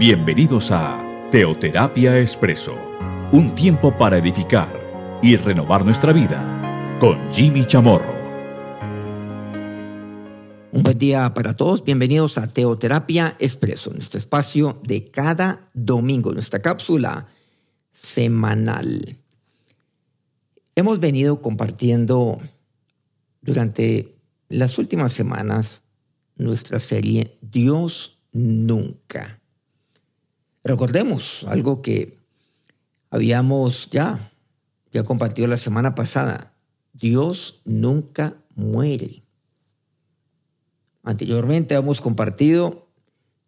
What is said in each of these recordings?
Bienvenidos a Teoterapia Expreso, un tiempo para edificar y renovar nuestra vida con Jimmy Chamorro. Un buen día para todos, bienvenidos a Teoterapia Expreso, nuestro espacio de cada domingo, nuestra cápsula semanal. Hemos venido compartiendo durante las últimas semanas nuestra serie Dios nunca. Recordemos algo que habíamos ya, ya compartido la semana pasada. Dios nunca muere. Anteriormente hemos compartido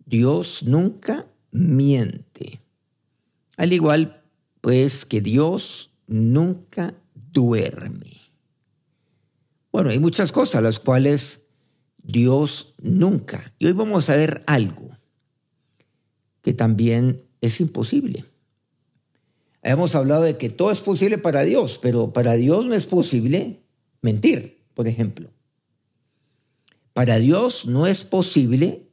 Dios nunca miente. Al igual, pues, que Dios nunca duerme. Bueno, hay muchas cosas las cuales Dios nunca. Y hoy vamos a ver algo que también es imposible. Hemos hablado de que todo es posible para Dios, pero para Dios no es posible mentir, por ejemplo. Para Dios no es posible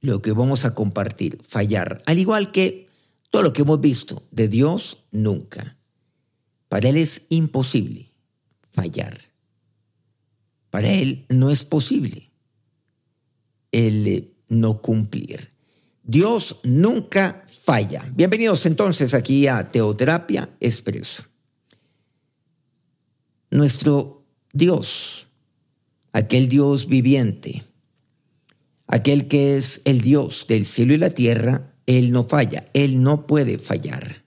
lo que vamos a compartir, fallar, al igual que todo lo que hemos visto de Dios nunca. Para Él es imposible fallar. Para Él no es posible el no cumplir. Dios nunca falla. Bienvenidos entonces aquí a Teoterapia Expreso. Nuestro Dios, aquel Dios viviente, aquel que es el Dios del cielo y la tierra, Él no falla, Él no puede fallar.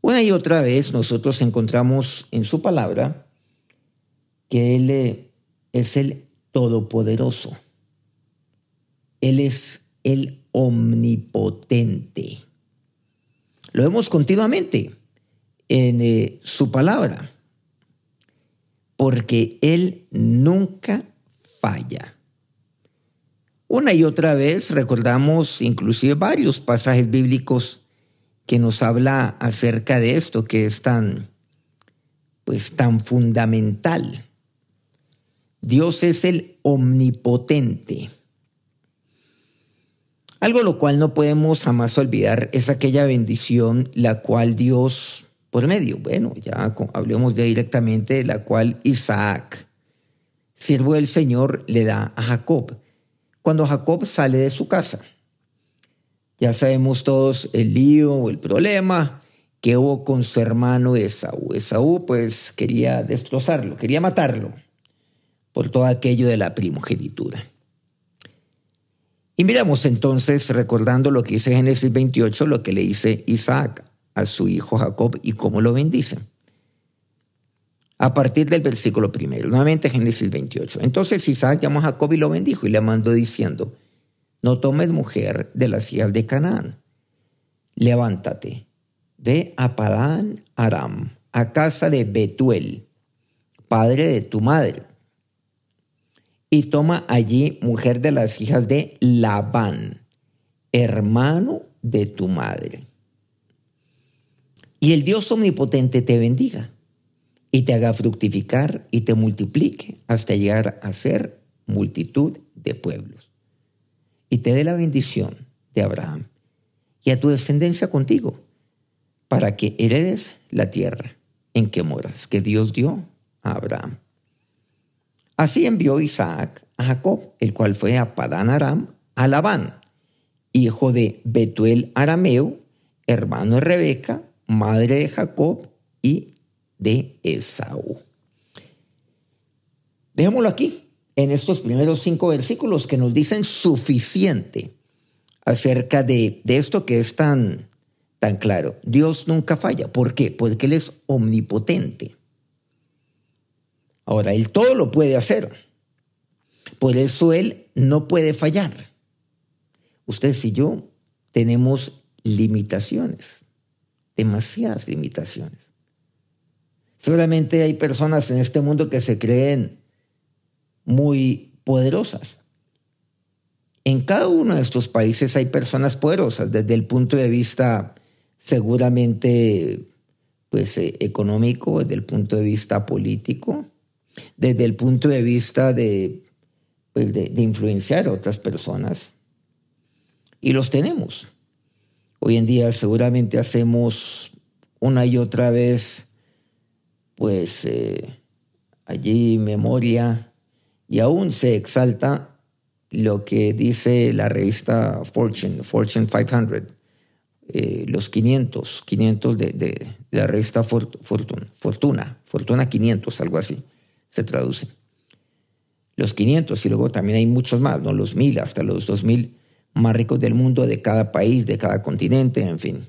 Una y otra vez nosotros encontramos en su palabra que Él es el Todopoderoso. Él es el omnipotente. Lo vemos continuamente en eh, su palabra, porque Él nunca falla. Una y otra vez recordamos inclusive varios pasajes bíblicos que nos habla acerca de esto que es tan pues tan fundamental. Dios es el omnipotente. Algo lo cual no podemos jamás olvidar es aquella bendición la cual Dios, por medio, bueno, ya hablemos ya directamente, de la cual Isaac, siervo del Señor, le da a Jacob. Cuando Jacob sale de su casa, ya sabemos todos el lío o el problema que hubo con su hermano Esaú. Esaú pues quería destrozarlo, quería matarlo por todo aquello de la primogenitura. Y miramos entonces, recordando lo que dice Génesis 28, lo que le dice Isaac a su hijo Jacob y cómo lo bendice. A partir del versículo primero, nuevamente Génesis 28. Entonces Isaac llamó a Jacob y lo bendijo y le mandó diciendo, no tomes mujer de las hijas de Canaán. Levántate, ve a Padán Aram, a casa de Betuel, padre de tu madre y toma allí mujer de las hijas de Labán, hermano de tu madre. Y el Dios omnipotente te bendiga y te haga fructificar y te multiplique hasta llegar a ser multitud de pueblos. Y te dé la bendición de Abraham y a tu descendencia contigo, para que heredes la tierra en que moras, que Dios dio a Abraham. Así envió Isaac a Jacob, el cual fue a Padán Aram, a Labán, hijo de Betuel Arameo, hermano de Rebeca, madre de Jacob y de Esaú. Dejémoslo aquí, en estos primeros cinco versículos que nos dicen suficiente acerca de, de esto que es tan, tan claro. Dios nunca falla. ¿Por qué? Porque Él es omnipotente. Ahora, Él todo lo puede hacer. Por eso Él no puede fallar. Ustedes y yo tenemos limitaciones, demasiadas limitaciones. Seguramente hay personas en este mundo que se creen muy poderosas. En cada uno de estos países hay personas poderosas desde el punto de vista seguramente pues eh, económico, desde el punto de vista político, desde el punto de vista pues, de, de, influenciar a otras personas. Y los tenemos. Hoy en día seguramente hacemos una y otra vez, pues eh, allí memoria, y aún se exalta lo que dice la revista Fortune, Fortune 500, eh, los 500, 500 de, la revista Fortune, Fortuna, Fortuna 500, algo así se traduce. Los 500 y luego también hay muchos más, ¿no? los 1000 hasta los 2000 más ricos del mundo, de cada país, de cada continente, en fin.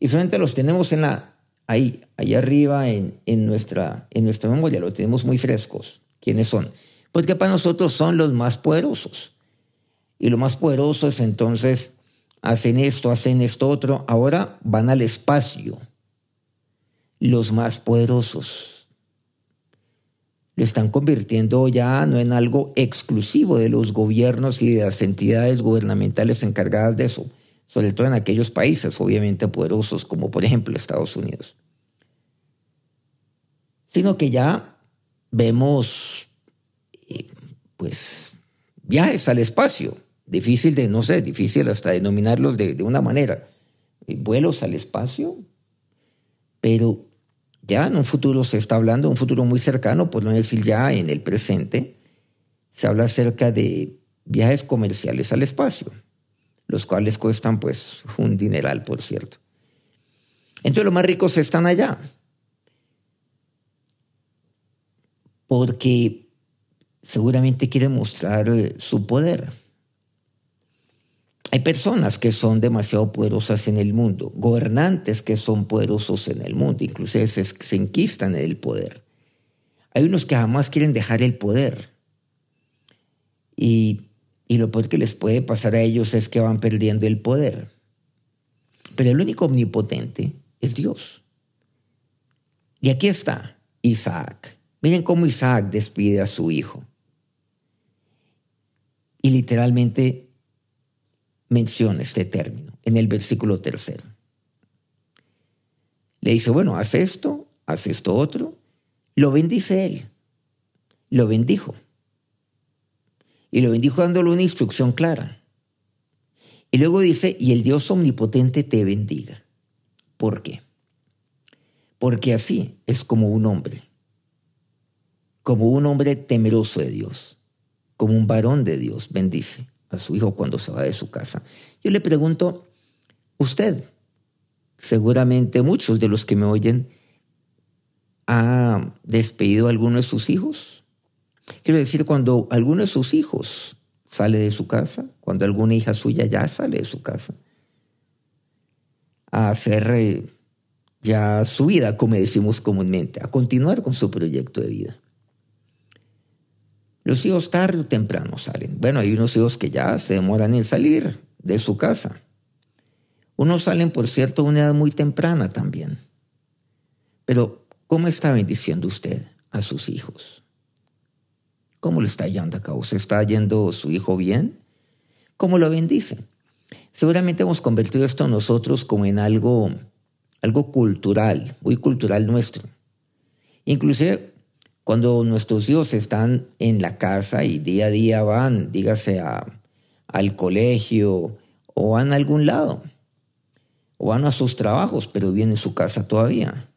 Y solamente los tenemos en la, ahí, arriba en, en, nuestra, en nuestra memoria, los tenemos muy frescos. ¿Quiénes son? Porque para nosotros son los más poderosos. Y los más poderosos entonces hacen esto, hacen esto otro, ahora van al espacio. Los más poderosos lo están convirtiendo ya no en algo exclusivo de los gobiernos y de las entidades gubernamentales encargadas de eso, sobre todo en aquellos países obviamente poderosos como por ejemplo Estados Unidos, sino que ya vemos eh, pues viajes al espacio, difícil de, no sé, difícil hasta denominarlos de, de una manera, vuelos al espacio, pero ya en un futuro se está hablando, un futuro muy cercano, por no decir ya en el presente, se habla acerca de viajes comerciales al espacio, los cuales cuestan pues un dineral, por cierto. Entonces los más ricos están allá, porque seguramente quieren mostrar eh, su poder. Hay personas que son demasiado poderosas en el mundo, gobernantes que son poderosos en el mundo, inclusive se, se enquistan en el poder. Hay unos que jamás quieren dejar el poder. Y, y lo peor que les puede pasar a ellos es que van perdiendo el poder. Pero el único omnipotente es Dios. Y aquí está Isaac. Miren cómo Isaac despide a su hijo. Y literalmente menciona este término en el versículo tercero. Le dice, bueno, haz esto, haz esto otro. Lo bendice él. Lo bendijo. Y lo bendijo dándole una instrucción clara. Y luego dice, y el Dios omnipotente te bendiga. ¿Por qué? Porque así es como un hombre, como un hombre temeroso de Dios, como un varón de Dios, bendice a su hijo cuando se va de su casa. Yo le pregunto, usted, seguramente muchos de los que me oyen, ¿ha despedido a alguno de sus hijos? Quiero decir, cuando alguno de sus hijos sale de su casa, cuando alguna hija suya ya sale de su casa, a hacer eh, ya su vida, como decimos comúnmente, a continuar con su proyecto de vida. Los hijos tarde o temprano salen. Bueno, hay unos hijos que ya se demoran en salir de su casa. Unos salen, por cierto, a una edad muy temprana también. Pero, ¿cómo está bendiciendo usted a sus hijos? ¿Cómo le está yendo a cabo? ¿Se está yendo su hijo bien? ¿Cómo lo bendice? Seguramente hemos convertido esto nosotros como en algo, algo cultural, muy cultural nuestro. Inclusive cuando nuestros hijos están en la casa y día a día van, dígase, al colegio o van a algún lado, o van a sus trabajos, pero vienen en su casa todavía.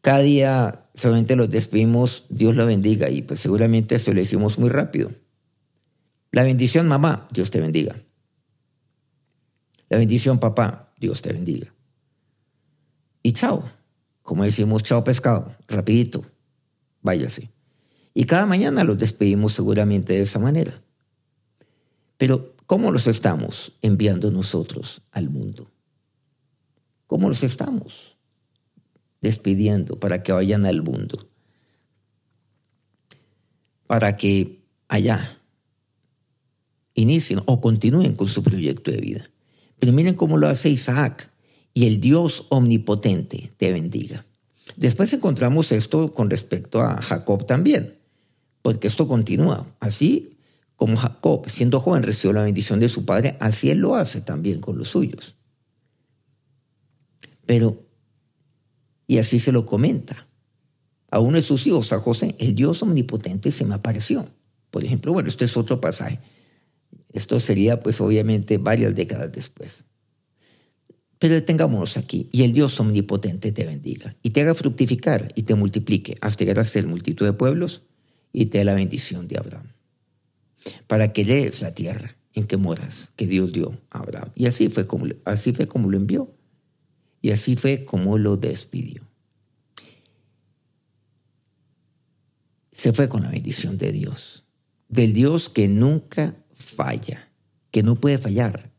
Cada día solamente los despedimos, Dios lo bendiga, y pues seguramente eso lo decimos muy rápido. La bendición, mamá, Dios te bendiga. La bendición, papá, Dios te bendiga. Y chao, como decimos, chao pescado, rapidito váyase. Y cada mañana los despedimos seguramente de esa manera. Pero, ¿cómo los estamos enviando nosotros al mundo? ¿Cómo los estamos despidiendo para que vayan al mundo? Para que allá inicien o continúen con su proyecto de vida. Pero miren cómo lo hace Isaac y el Dios omnipotente te bendiga. Después encontramos esto con respecto a Jacob también, porque esto continúa. Así como Jacob, siendo joven, recibió la bendición de su padre, así él lo hace también con los suyos. Pero, y así se lo comenta. A uno de sus hijos, a José, el Dios omnipotente se me apareció. Por ejemplo, bueno, este es otro pasaje. Esto sería pues obviamente varias décadas después. Pero detengámonos aquí. Y el Dios omnipotente te bendiga y te haga fructificar y te multiplique hasta llegar a ser multitud de pueblos y te dé la bendición de Abraham. Para que lees la tierra en que moras, que Dios dio a Abraham. Y así fue así fue como lo envió. Y así fue como lo despidió. Se fue con la bendición de Dios. Del Dios que nunca falla, que no puede fallar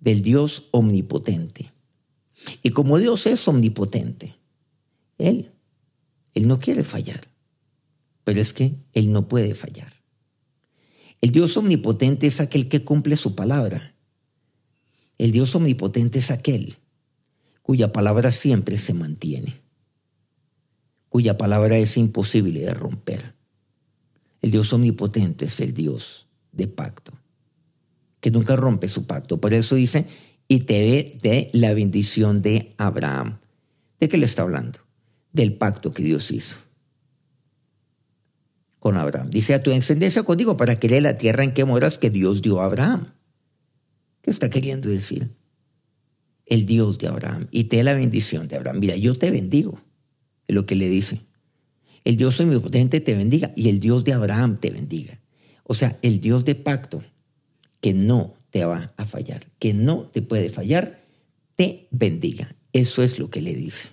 del Dios omnipotente. Y como Dios es omnipotente, Él, Él no quiere fallar, pero es que Él no puede fallar. El Dios omnipotente es aquel que cumple su palabra. El Dios omnipotente es aquel cuya palabra siempre se mantiene, cuya palabra es imposible de romper. El Dios omnipotente es el Dios de pacto que nunca rompe su pacto. Por eso dice, y te ve de la bendición de Abraham. ¿De qué le está hablando? Del pacto que Dios hizo con Abraham. Dice a tu descendencia contigo para que dé la tierra en que moras que Dios dio a Abraham. ¿Qué está queriendo decir? El Dios de Abraham y te dé la bendición de Abraham. Mira, yo te bendigo, es lo que le dice. El Dios omnipotente te bendiga y el Dios de Abraham te bendiga. O sea, el Dios de pacto que no te va a fallar, que no te puede fallar, te bendiga. Eso es lo que le dice.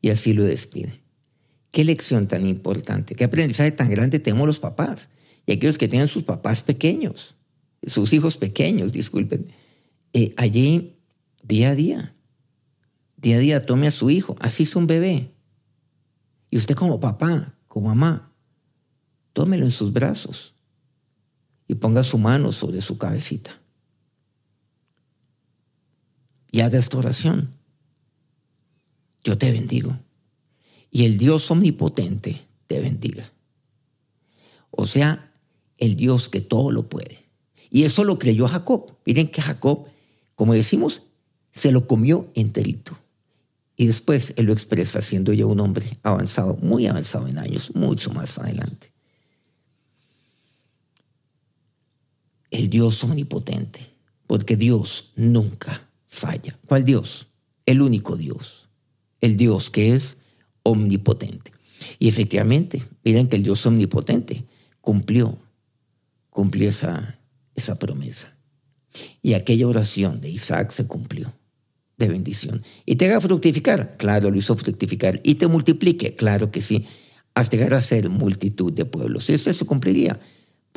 Y así lo despide. Qué lección tan importante, qué aprendizaje tan grande tenemos los papás y aquellos que tienen sus papás pequeños, sus hijos pequeños, disculpen. Eh, allí, día a día, día a día tome a su hijo, así es un bebé. Y usted como papá, como mamá, tómelo en sus brazos y ponga su mano sobre su cabecita. Y haga esta oración. Yo te bendigo. Y el Dios omnipotente te bendiga. O sea, el Dios que todo lo puede. Y eso lo creyó Jacob. Miren que Jacob, como decimos, se lo comió enterito. Y después él lo expresa siendo ya un hombre avanzado, muy avanzado en años, mucho más adelante. El Dios omnipotente, porque Dios nunca falla. ¿Cuál Dios? El único Dios, el Dios que es omnipotente. Y efectivamente, miren que el Dios omnipotente cumplió, cumplió esa, esa promesa. Y aquella oración de Isaac se cumplió de bendición. Y te haga fructificar, claro, lo hizo fructificar. Y te multiplique, claro que sí, hasta llegar a ser multitud de pueblos. Eso se cumpliría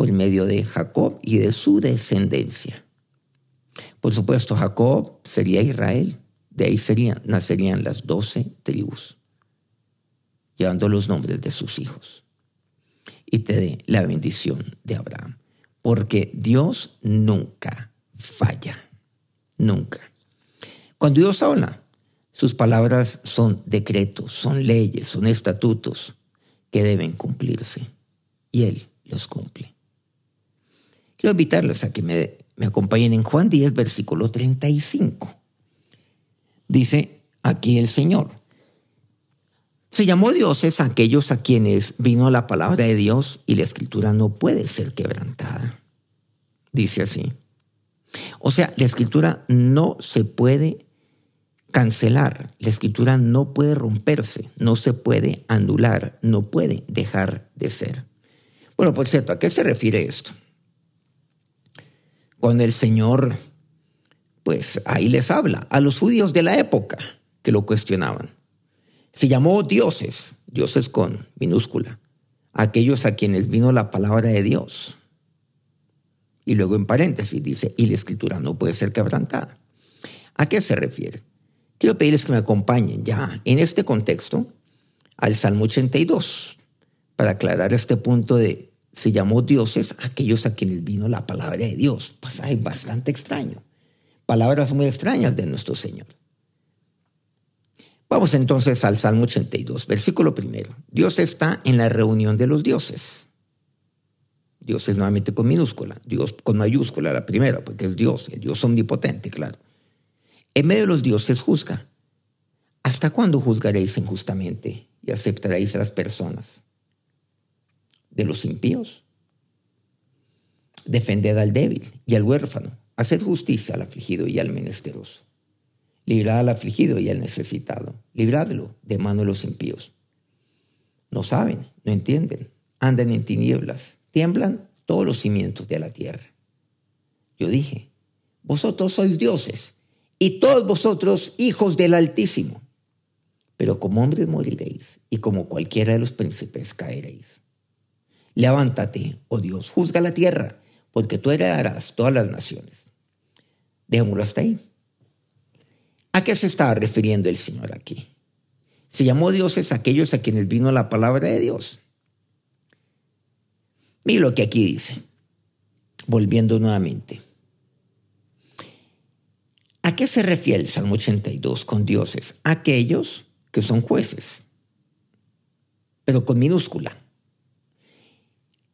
por medio de Jacob y de su descendencia. Por supuesto, Jacob sería Israel. De ahí serían, nacerían las doce tribus, llevando los nombres de sus hijos. Y te dé la bendición de Abraham. Porque Dios nunca falla. Nunca. Cuando Dios habla, sus palabras son decretos, son leyes, son estatutos que deben cumplirse. Y Él los cumple. Quiero invitarlos a que me, me acompañen en Juan 10, versículo 35. Dice aquí el Señor. Se llamó dioses a aquellos a quienes vino la palabra de Dios y la escritura no puede ser quebrantada. Dice así. O sea, la escritura no se puede cancelar, la escritura no puede romperse, no se puede anular, no puede dejar de ser. Bueno, por cierto, ¿a qué se refiere esto? Cuando el Señor, pues ahí les habla a los judíos de la época que lo cuestionaban. Se llamó dioses, dioses con minúscula, aquellos a quienes vino la palabra de Dios. Y luego en paréntesis dice, y la escritura no puede ser quebrantada. ¿A qué se refiere? Quiero pedirles que me acompañen ya en este contexto al Salmo 82 para aclarar este punto de se llamó dioses aquellos a quienes vino la palabra de Dios. Pasaje bastante extraño. Palabras muy extrañas de nuestro Señor. Vamos entonces al Salmo 82, versículo primero. Dios está en la reunión de los dioses. Dios es nuevamente con minúscula, Dios con mayúscula la primera, porque es Dios, el Dios omnipotente, claro. En medio de los dioses juzga. ¿Hasta cuándo juzgaréis injustamente y aceptaréis a las personas? De los impíos. Defended al débil y al huérfano, haced justicia al afligido y al menesteroso. Librad al afligido y al necesitado. Libradlo de mano de los impíos. No saben, no entienden, andan en tinieblas, tiemblan todos los cimientos de la tierra. Yo dije, vosotros sois dioses y todos vosotros hijos del Altísimo, pero como hombres moriréis y como cualquiera de los príncipes caeréis. Levántate, oh Dios, juzga la tierra, porque tú heredarás todas las naciones. Dejémoslo hasta ahí. ¿A qué se estaba refiriendo el Señor aquí? Se llamó dioses aquellos a quienes vino la palabra de Dios. Mira lo que aquí dice, volviendo nuevamente. ¿A qué se refiere el Salmo 82 con dioses? Aquellos que son jueces, pero con minúscula.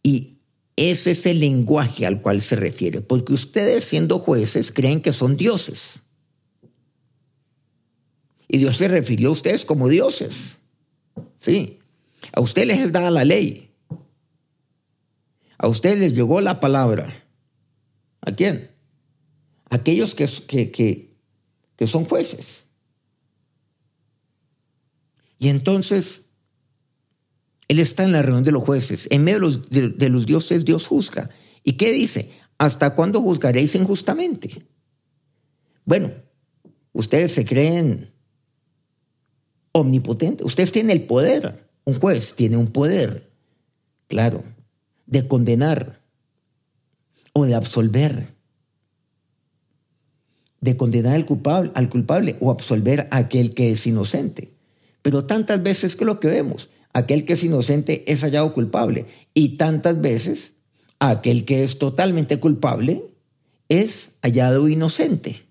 Y ese es el lenguaje al cual se refiere, porque ustedes siendo jueces creen que son dioses. Y Dios se refirió a ustedes como dioses. Sí. A ustedes les da la ley. A ustedes les llegó la palabra. ¿A quién? Aquellos que, que, que, son jueces. Y entonces, Él está en la reunión de los jueces. En medio de los, dioses, Dios juzga. ¿Y qué dice? ¿Hasta cuándo juzgaréis injustamente? Bueno, ustedes se creen omnipotente. Ustedes tienen el poder. Un juez tiene un poder, claro, de condenar o de absolver. De condenar al culpable, al culpable o absolver a aquel que es inocente. Pero tantas veces que lo que vemos, aquel que es inocente es hallado culpable. Y tantas veces aquel que es totalmente culpable es hallado inocente.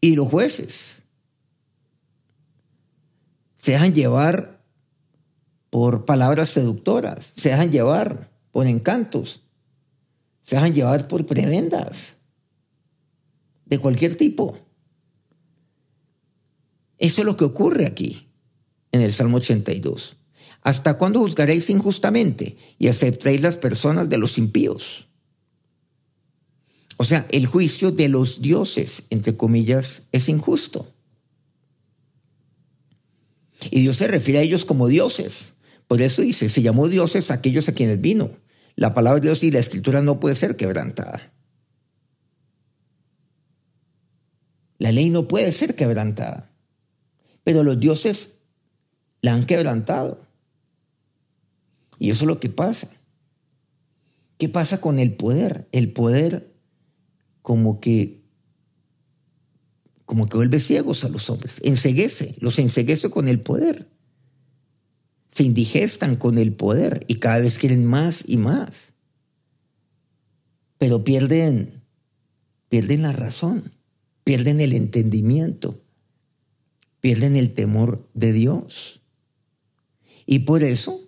Y los jueces se dejan llevar por palabras seductoras, se dejan llevar por encantos, se dejan llevar por prebendas de cualquier tipo. Eso es lo que ocurre aquí en el Salmo 82. ¿Hasta cuándo juzgaréis injustamente y aceptaréis las personas de los impíos? O sea, el juicio de los dioses, entre comillas, es injusto. Y Dios se refiere a ellos como dioses. Por eso dice, se llamó dioses aquellos a quienes vino. La palabra de Dios y la escritura no puede ser quebrantada. La ley no puede ser quebrantada. Pero los dioses la han quebrantado. Y eso es lo que pasa. ¿Qué pasa con el poder? El poder como que como que vuelve ciegos a los hombres, enseguece, los enseguece con el poder. Se indigestan con el poder y cada vez quieren más y más. Pero pierden pierden la razón, pierden el entendimiento, pierden el temor de Dios. Y por eso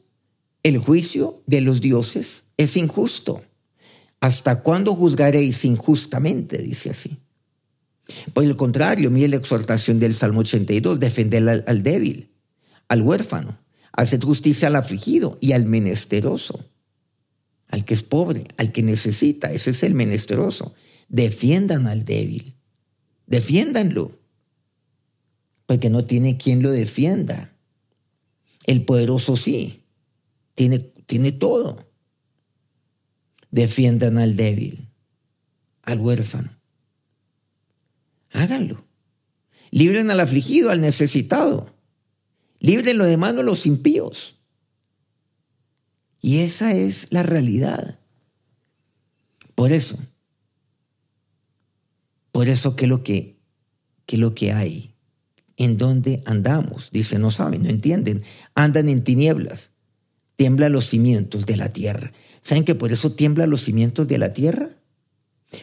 el juicio de los dioses es injusto. ¿Hasta cuándo juzgaréis injustamente? Dice así. Por el contrario, mire la exhortación del Salmo 82, defender al, al débil, al huérfano, hacer justicia al afligido y al menesteroso, al que es pobre, al que necesita, ese es el menesteroso. Defiendan al débil, defiéndanlo, porque no tiene quien lo defienda. El poderoso sí, tiene, tiene todo defiendan al débil, al huérfano. Háganlo. Libren al afligido, al necesitado. Librenlo de mano a los impíos. Y esa es la realidad. Por eso, por eso que lo que, que lo que hay, en donde andamos, dice, no saben, no entienden, andan en tinieblas, tiembla los cimientos de la tierra. ¿Saben que por eso tiemblan los cimientos de la tierra?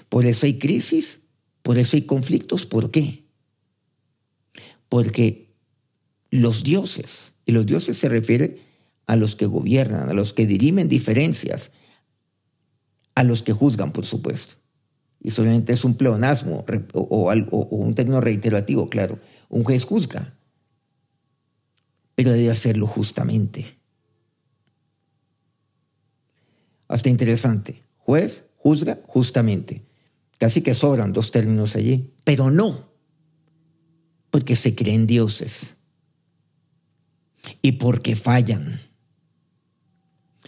Por eso hay crisis, por eso hay conflictos. ¿Por qué? Porque los dioses, y los dioses se refieren a los que gobiernan, a los que dirimen diferencias, a los que juzgan, por supuesto. Y solamente es un pleonasmo o, o un término reiterativo, claro. Un juez juzga, pero debe hacerlo justamente hasta interesante. juez, juzga justamente. Casi que sobran dos términos allí, pero no, porque se creen dioses y porque fallan.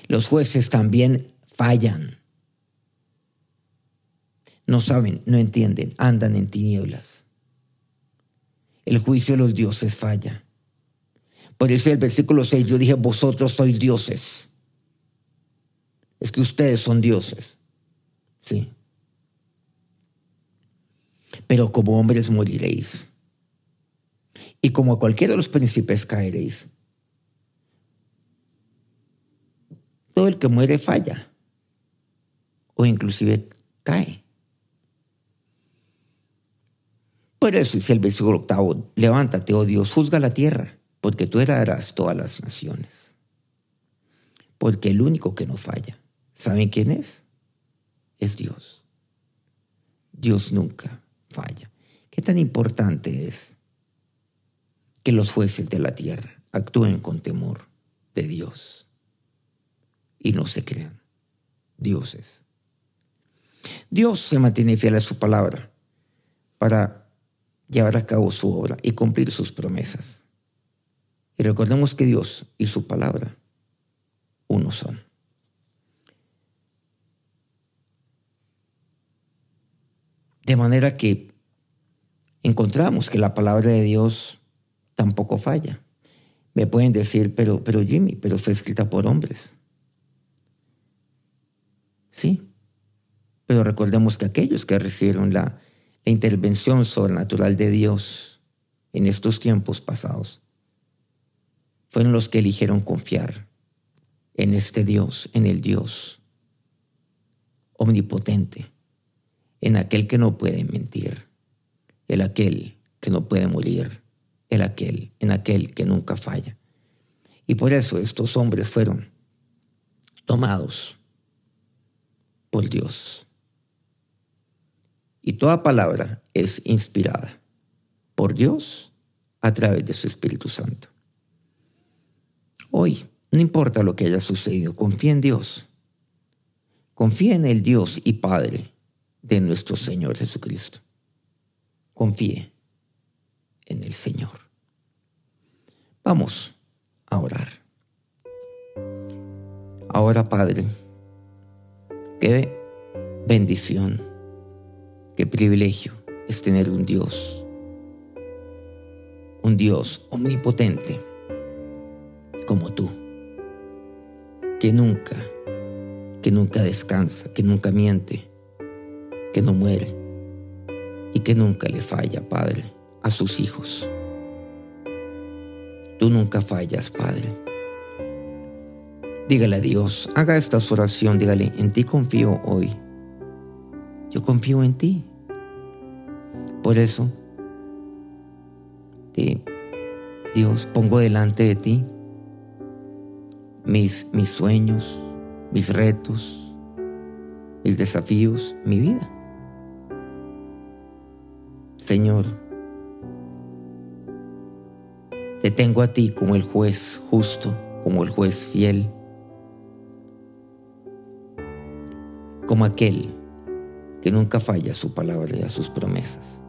Los jueces también fallan. No saben, no entienden, andan en tinieblas. El juicio de los dioses falla. Por eso el versículo 6 yo dije, vosotros sois dioses. Es que ustedes son dioses. Sí. Pero como hombres moriréis. Y como a cualquiera de los príncipes caeréis. Todo el que muere falla. O inclusive cae. Por eso dice el versículo octavo, levántate, oh Dios, juzga la tierra, porque tú heredarás todas las naciones. Porque el único que no falla, ¿saben quién es? Es Dios. Dios nunca falla. ¿Qué tan importante es que los jueces de la tierra actúen con temor de Dios y no se crean dioses? Dios se mantiene fiel a su palabra para llevar a cabo su obra y cumplir sus promesas. Y recordemos que Dios y su palabra uno son. De manera que encontramos que la palabra de Dios tampoco falla. Me pueden decir, pero, pero Jimmy, pero fue escrita por hombres. Sí, pero recordemos que aquellos que recibieron la la intervención sobrenatural de Dios en estos tiempos pasados fueron los que eligieron confiar en este Dios, en el Dios omnipotente, en aquel que no puede mentir, el aquel que no puede morir, el aquel, en aquel que nunca falla. Y por eso estos hombres fueron tomados por Dios. Y toda palabra es inspirada por Dios a través de su Espíritu Santo. Hoy, no importa lo que haya sucedido, confía en Dios. Confía en el Dios y Padre de nuestro Señor Jesucristo. Confíe en el Señor. Vamos a orar. Ahora, Padre, qué bendición Qué privilegio es tener un Dios, un Dios omnipotente como tú, que nunca, que nunca descansa, que nunca miente, que no muere y que nunca le falla, Padre, a sus hijos. Tú nunca fallas, Padre. Dígale a Dios, haga esta oración, dígale, en ti confío hoy. Yo confío en ti. Por eso, Dios, pongo delante de ti mis, mis sueños, mis retos, mis desafíos, mi vida. Señor, te tengo a ti como el juez justo, como el juez fiel, como aquel que nunca falla su palabra y a sus promesas.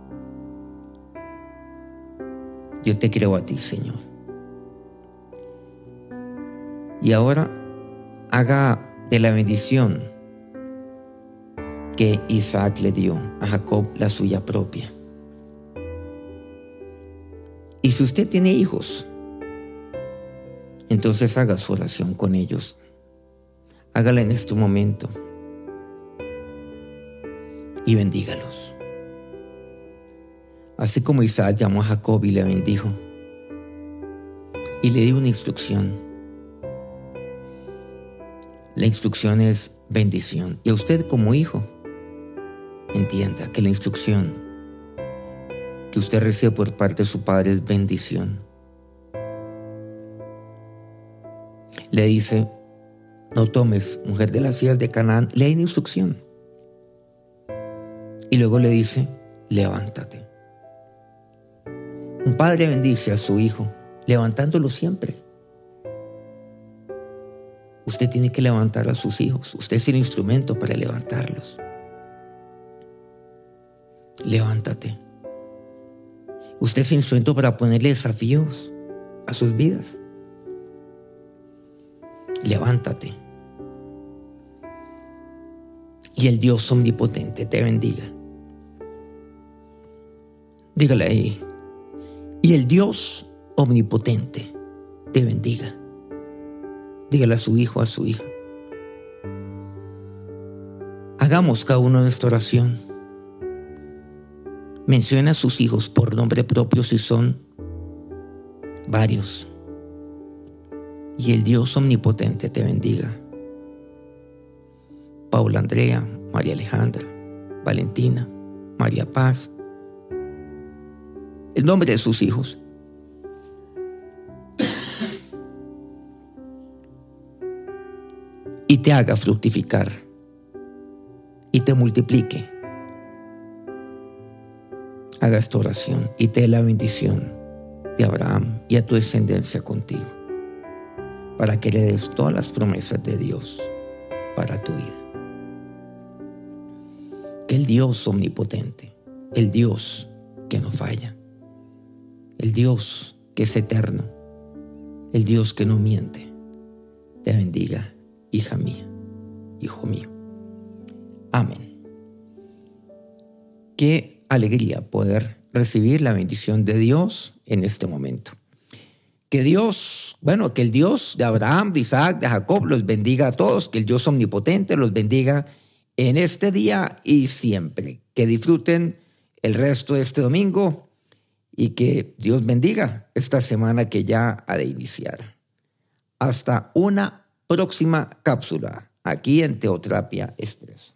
Yo te creo a ti, Señor. Y ahora haga de la bendición que Isaac le dio a Jacob la suya propia. Y si usted tiene hijos, entonces haga su oración con ellos. Hágala en este momento bendígalos. Así como Isaac llamó a Jacob y le bendijo y le dio una instrucción. La instrucción es bendición. Y a usted como hijo, entienda que la instrucción que usted recibe por parte de su padre es bendición. Le dice, no tomes mujer de las hijas de Canaán, lee la instrucción. Y luego le dice, levántate. Un padre bendice a su hijo, levantándolo siempre. Usted tiene que levantar a sus hijos. Usted es el instrumento para levantarlos. Levántate. Usted es el instrumento para ponerle desafíos a sus vidas. Levántate. Y el Dios omnipotente te bendiga. Dígale ahí. Y el Dios omnipotente te bendiga. Dígale a su hijo, a su hija. Hagamos cada uno nuestra oración. Menciona a sus hijos por nombre propio si son varios. Y el Dios omnipotente te bendiga. Paula Andrea, María Alejandra, Valentina, María Paz. El nombre de sus hijos. y te haga fructificar y te multiplique. Haga esta oración y te dé la bendición de Abraham y a tu descendencia contigo, para que le des todas las promesas de Dios para tu vida. Que el Dios omnipotente, el Dios que no falla, el Dios que es eterno, el Dios que no miente, te bendiga hija mía, hijo mío. Amén. Qué alegría poder recibir la bendición de Dios en este momento. Que Dios, bueno, que el Dios de Abraham, de Isaac, de Jacob los bendiga a todos, que el Dios omnipotente los bendiga en este día y siempre. Que disfruten el resto de este domingo y que Dios bendiga esta semana que ya ha de iniciar. Hasta una próxima cápsula aquí en Teoterapia Express.